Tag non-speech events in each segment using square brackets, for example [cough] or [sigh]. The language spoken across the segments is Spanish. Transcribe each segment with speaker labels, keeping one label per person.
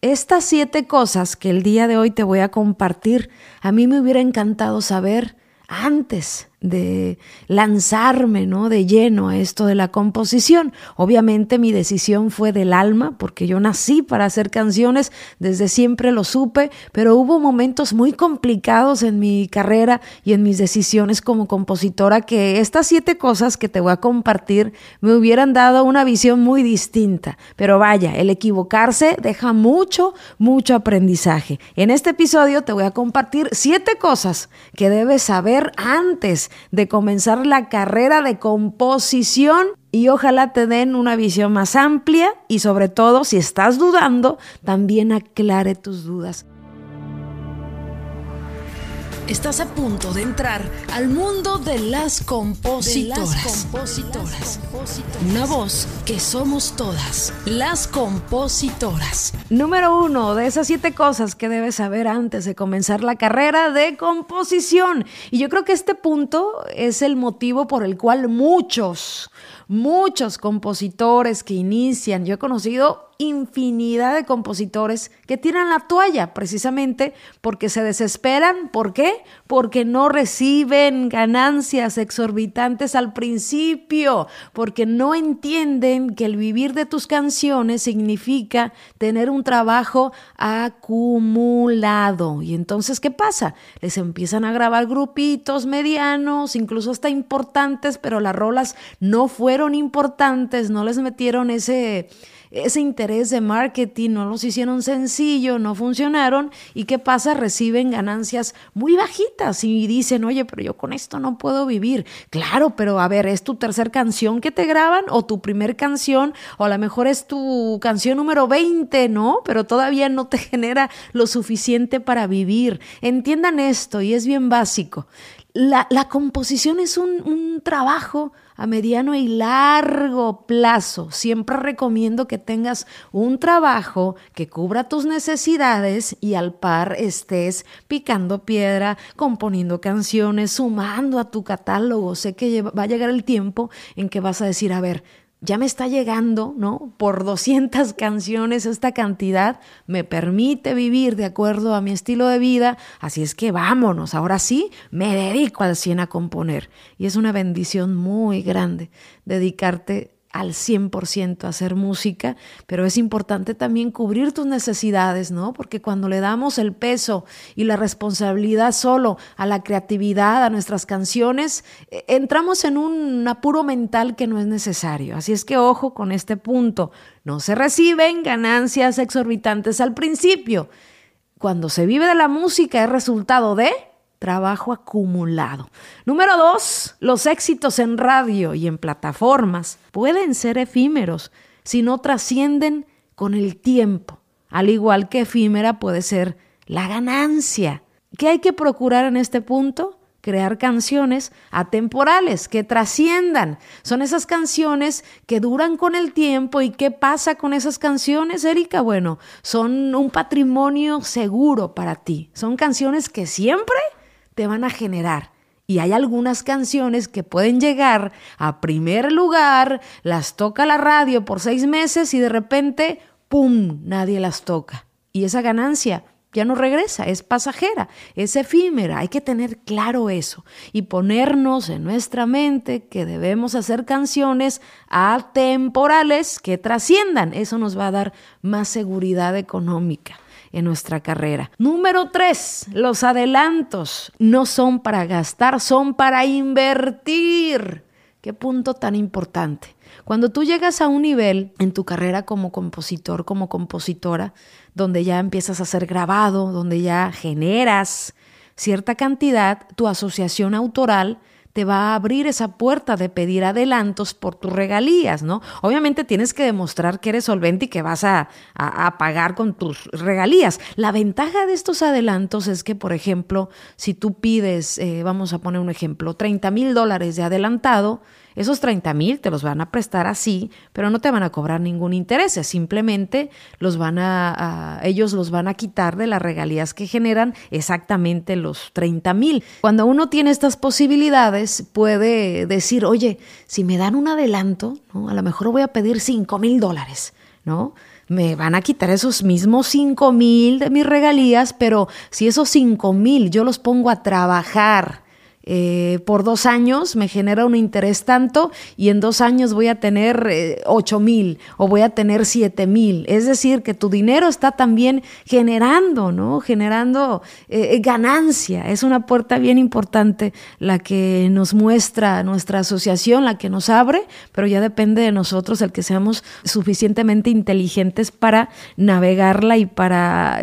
Speaker 1: Estas siete cosas que el día de hoy te voy a compartir, a mí me hubiera encantado saber antes de lanzarme, ¿no? De lleno a esto de la composición. Obviamente mi decisión fue del alma, porque yo nací para hacer canciones, desde siempre lo supe, pero hubo momentos muy complicados en mi carrera y en mis decisiones como compositora que estas siete cosas que te voy a compartir me hubieran dado una visión muy distinta. Pero vaya, el equivocarse deja mucho, mucho aprendizaje. En este episodio te voy a compartir siete cosas que debes saber antes de comenzar la carrera de composición y ojalá te den una visión más amplia y sobre todo si estás dudando, también aclare tus dudas.
Speaker 2: Estás a punto de entrar al mundo de las compositoras. Una voz que somos todas, las compositoras.
Speaker 1: Número uno de esas siete cosas que debes saber antes de comenzar la carrera de composición. Y yo creo que este punto es el motivo por el cual muchos, muchos compositores que inician, yo he conocido infinidad de compositores que tiran la toalla precisamente porque se desesperan. ¿Por qué? Porque no reciben ganancias exorbitantes al principio, porque no entienden que el vivir de tus canciones significa tener un trabajo acumulado. Y entonces, ¿qué pasa? Les empiezan a grabar grupitos medianos, incluso hasta importantes, pero las rolas no fueron importantes, no les metieron ese ese interés de marketing, no los hicieron sencillo, no funcionaron y qué pasa, reciben ganancias muy bajitas y dicen, oye, pero yo con esto no puedo vivir. Claro, pero a ver, ¿es tu tercer canción que te graban o tu primer canción o a lo mejor es tu canción número 20, ¿no? Pero todavía no te [laughs] genera lo suficiente para vivir. Entiendan esto y es bien básico. La, composición es un, un trabajo a mediano y largo plazo. Siempre recomiendo que tengas un trabajo que cubra tus necesidades y al par estés picando piedra, componiendo canciones, sumando a tu catálogo. Sé que va a llegar el tiempo en que vas a decir, a ver, ya me está llegando, ¿no? Por 200 canciones esta cantidad me permite vivir de acuerdo a mi estilo de vida, así es que vámonos, ahora sí, me dedico al 100 a componer. Y es una bendición muy grande dedicarte al 100% hacer música, pero es importante también cubrir tus necesidades, ¿no? Porque cuando le damos el peso y la responsabilidad solo a la creatividad, a nuestras canciones, eh, entramos en un apuro mental que no es necesario. Así es que ojo con este punto, no se reciben ganancias exorbitantes al principio. Cuando se vive de la música es resultado de trabajo acumulado. Número dos, los éxitos en radio y en plataformas pueden ser efímeros si no trascienden con el tiempo, al igual que efímera puede ser la ganancia. ¿Qué hay que procurar en este punto? Crear canciones atemporales que trasciendan. Son esas canciones que duran con el tiempo. ¿Y qué pasa con esas canciones, Erika? Bueno, son un patrimonio seguro para ti. Son canciones que siempre te van a generar. Y hay algunas canciones que pueden llegar a primer lugar, las toca la radio por seis meses y de repente, ¡pum!, nadie las toca. Y esa ganancia ya no regresa, es pasajera, es efímera. Hay que tener claro eso y ponernos en nuestra mente que debemos hacer canciones atemporales que trasciendan. Eso nos va a dar más seguridad económica en nuestra carrera. Número tres, los adelantos no son para gastar, son para invertir. Qué punto tan importante. Cuando tú llegas a un nivel en tu carrera como compositor, como compositora, donde ya empiezas a ser grabado, donde ya generas cierta cantidad, tu asociación autoral te va a abrir esa puerta de pedir adelantos por tus regalías, ¿no? Obviamente tienes que demostrar que eres solvente y que vas a, pagar con tus regalías. La ventaja de estos adelantos es que, por ejemplo, si tú pides, eh, vamos a poner un ejemplo, 30 mil dólares de adelantado, esos 30 mil te los van a prestar así, pero no te van a cobrar ningún interés, simplemente los van a, ellos los van a quitar de las regalías que generan exactamente los 30 mil. Cuando uno tiene estas posibilidades, puede decir, oye, si me dan un adelanto, a lo mejor voy a pedir 5 mil dólares, ¿no? me van a quitar esos mismos 5 mil de mis regalías, pero si esos 5 mil yo los pongo a trabajar, eh, por dos años me genera un interés tanto y en dos años voy a tener eh, ocho mil o voy a tener siete mil. Es decir, que tu dinero está también generando, ¿no? Generando eh, ganancia. Es una puerta bien importante la que nos muestra nuestra asociación, la que nos abre, pero ya depende de nosotros el que seamos suficientemente inteligentes para navegarla y para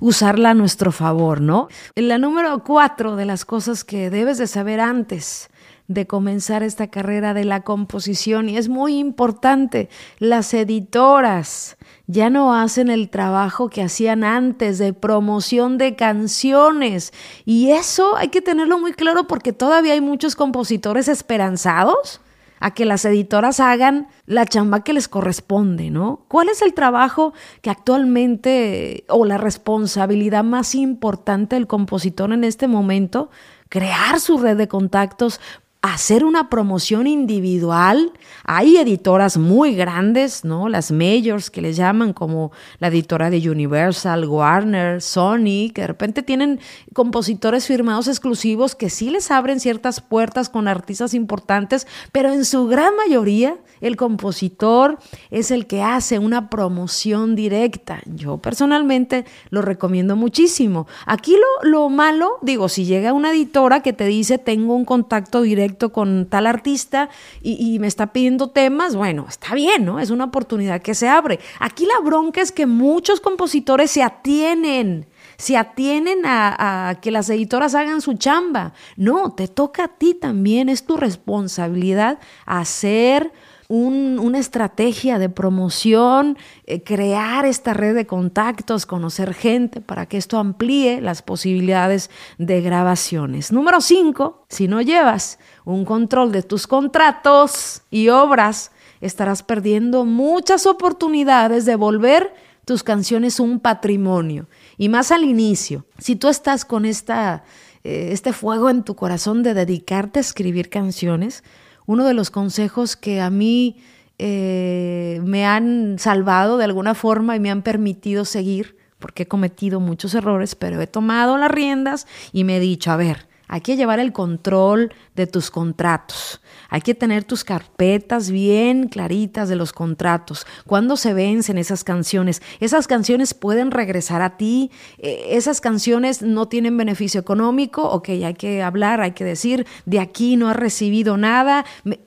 Speaker 1: usarla a nuestro favor, ¿no? La número cuatro de las cosas que debes de saber antes de comenzar esta carrera de la composición y es muy importante. Las editoras ya no hacen el trabajo que hacían antes de promoción de canciones y eso hay que tenerlo muy claro porque todavía hay muchos compositores esperanzados a que las editoras hagan la chamba que les corresponde, ¿no? ¿Cuál es el trabajo que actualmente o la responsabilidad más importante del compositor en este momento? crear su red de contactos, hacer una promoción individual. Hay editoras muy grandes, ¿no? Las majors que les llaman, como la editora de Universal, Warner, Sony, que de repente tienen compositores firmados exclusivos que sí les abren ciertas puertas con artistas importantes, pero en su gran mayoría el compositor es el que hace una promoción directa. Yo personalmente lo recomiendo muchísimo. Aquí lo, lo malo, digo, si llega una editora que te dice tengo un contacto directo con tal artista y, me está pidiendo temas, bueno, está bien, ¿no? Es una oportunidad que se abre. Aquí la bronca es que muchos compositores se atienen se atienen a, que las editoras hagan su chamba. No, te toca a ti también, es tu responsabilidad hacer una estrategia de promoción, eh, crear esta red de contactos, conocer gente para que esto amplíe las posibilidades de grabaciones. Número cinco, si no llevas un control de tus contratos y obras, estarás perdiendo muchas oportunidades de volver tus canciones un patrimonio. Y más al inicio, si tú estás con esta, eh, este fuego en tu corazón de dedicarte a escribir canciones, uno de los consejos que a mí eh, me han salvado de alguna forma y me han permitido seguir, porque he cometido muchos errores, pero he tomado las riendas y me he dicho, a ver, hay que llevar el control de tus contratos. Hay que tener tus carpetas bien claritas de los contratos. ¿Cuándo se vencen esas canciones? Esas canciones pueden regresar a ti. Eh, esas canciones no tienen beneficio económico. Ok, hay que hablar, hay que decir, de aquí no ha recibido nada.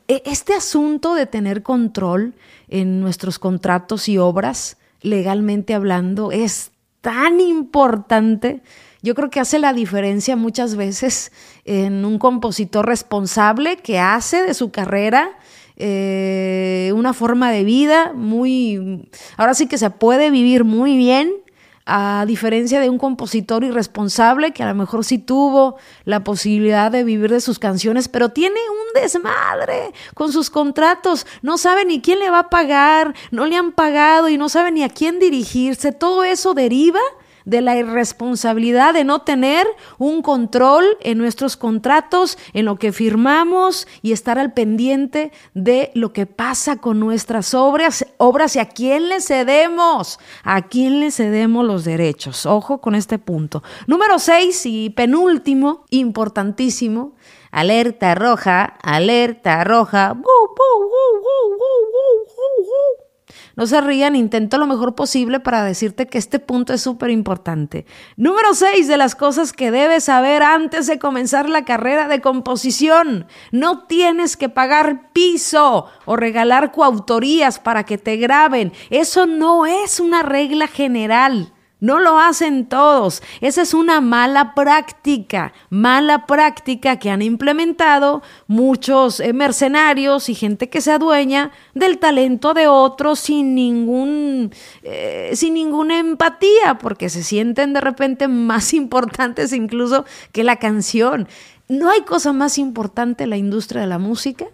Speaker 1: E, este asunto de tener control en nuestros contratos y obras, legalmente hablando, es tan importante yo creo que hace la diferencia muchas veces en un compositor responsable que hace de su carrera eh, una forma de vida muy, ahora sí que se puede vivir muy bien, a diferencia de un compositor irresponsable que a lo mejor sí tuvo la posibilidad de vivir de sus canciones, pero tiene un desmadre con sus contratos, no sabe ni quién le va a pagar, no le han pagado y no sabe ni a quién dirigirse, todo eso deriva de la irresponsabilidad de no tener un control en nuestros contratos, en lo que firmamos y estar al pendiente de lo que pasa con nuestras obras, obras y a quién le cedemos, a quién le cedemos los derechos. Ojo con este punto. Número seis y penúltimo, importantísimo, alerta roja, alerta roja. No se rían, intento lo mejor posible para decirte que este punto es súper importante. Número 6 de las cosas que debes saber antes de comenzar la carrera de composición. No tienes que pagar piso o regalar coautorías para que te graben. Eso no es una regla general. No lo hacen todos. Esa es una mala práctica, mala práctica que han implementado muchos eh, mercenarios y gente que se adueña del talento de otros sin ningún, eh, sin ninguna empatía, porque se sienten de repente más [laughs] importantes incluso que la canción. No hay cosa más importante en la industria de la música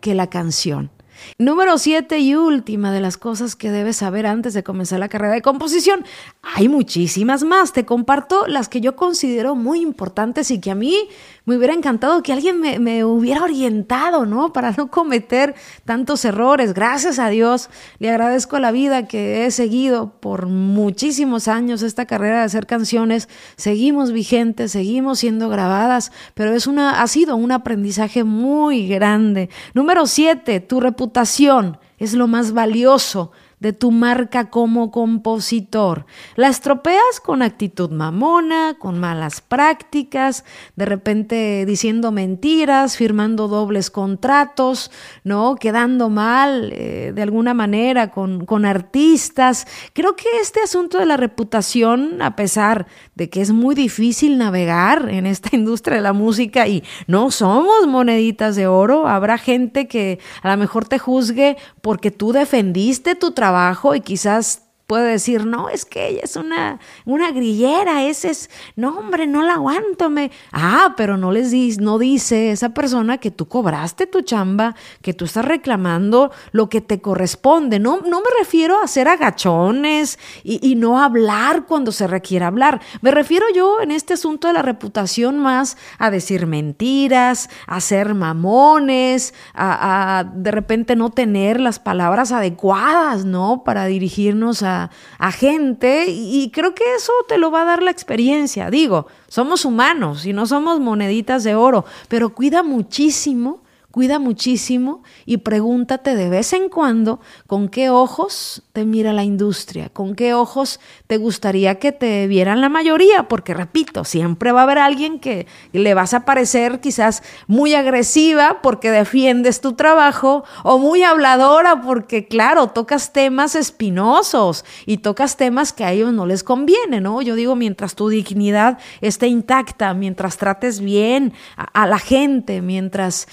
Speaker 1: que la canción. Número siete y última de las cosas que debes saber antes de comenzar la carrera de composición. Hay muchísimas más. Te comparto las que yo considero muy importantes y que a mí me hubiera encantado que alguien me, me, hubiera orientado, ¿no? Para no cometer tantos errores. Gracias a Dios, le agradezco la vida que he seguido por muchísimos años esta carrera de hacer canciones. Seguimos vigentes, seguimos siendo grabadas, pero es una, ha sido un aprendizaje muy grande. Número siete, tu reputación es lo más valioso de tu marca como compositor. La estropeas con actitud mamona, con malas prácticas, de repente diciendo mentiras, firmando dobles contratos, ¿no? Quedando mal eh, de alguna manera con, con artistas. Creo que este asunto de la reputación, a pesar de que es muy difícil navegar en esta [laughs] industria de la música y no somos moneditas de oro, habrá gente que a lo mejor te juzgue porque tú defendiste tu trabajo y quizás puede decir, no, es que ella es una, una grillera, ese es, no, hombre, no la aguanto. Me... Ah, pero no les dice, no dice esa persona que tú cobraste tu chamba, que tú estás reclamando lo que te corresponde. No, no me refiero a hacer agachones y, y no hablar cuando se requiere hablar. Me refiero yo en este asunto de la reputación más a decir mentiras, a ser mamones, a, a de repente no tener las palabras adecuadas, ¿no? Para dirigirnos a a, gente y creo que eso te lo va a dar la experiencia. Digo, somos humanos y no somos moneditas de oro, pero cuida muchísimo Cuida muchísimo y pregúntate de vez en cuando con qué ojos te mira la industria, con qué ojos te gustaría que te vieran la mayoría, porque repito, siempre va a haber alguien que le vas a parecer quizás muy agresiva porque defiendes tu trabajo o muy habladora porque, claro, tocas temas espinosos y tocas temas que a ellos no les conviene, ¿no? Yo digo, mientras tu dignidad esté intacta, mientras trates bien a, la gente, mientras...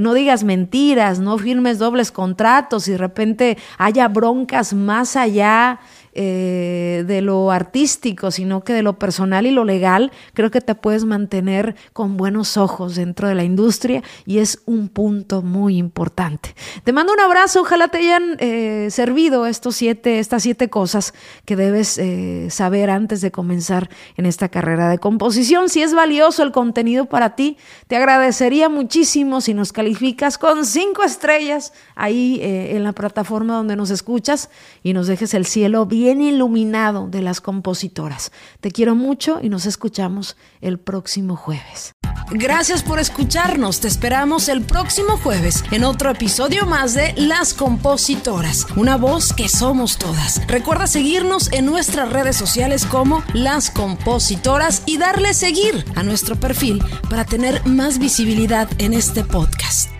Speaker 1: No digas mentiras, no firmes dobles contratos y de repente haya broncas más allá eh, de lo artístico, sino que de lo personal y lo legal, creo que te puedes mantener con buenos ojos dentro de la industria y es un punto muy importante. Te mando un abrazo, ojalá te hayan eh, servido estos siete, estas siete cosas que debes eh, saber antes de comenzar en esta carrera de composición. Si es valioso el contenido para ti, te agradecería muchísimo si nos calificas con cinco estrellas ahí en la plataforma donde nos escuchas y nos dejes el cielo bien bien iluminado de las compositoras. Te quiero mucho y nos escuchamos el próximo jueves.
Speaker 2: Gracias por escucharnos. Te esperamos el próximo jueves en otro episodio más de Las Compositoras, una voz que somos todas. Recuerda seguirnos en nuestras redes sociales como Las Compositoras y darle seguir a nuestro perfil para tener más visibilidad en este podcast.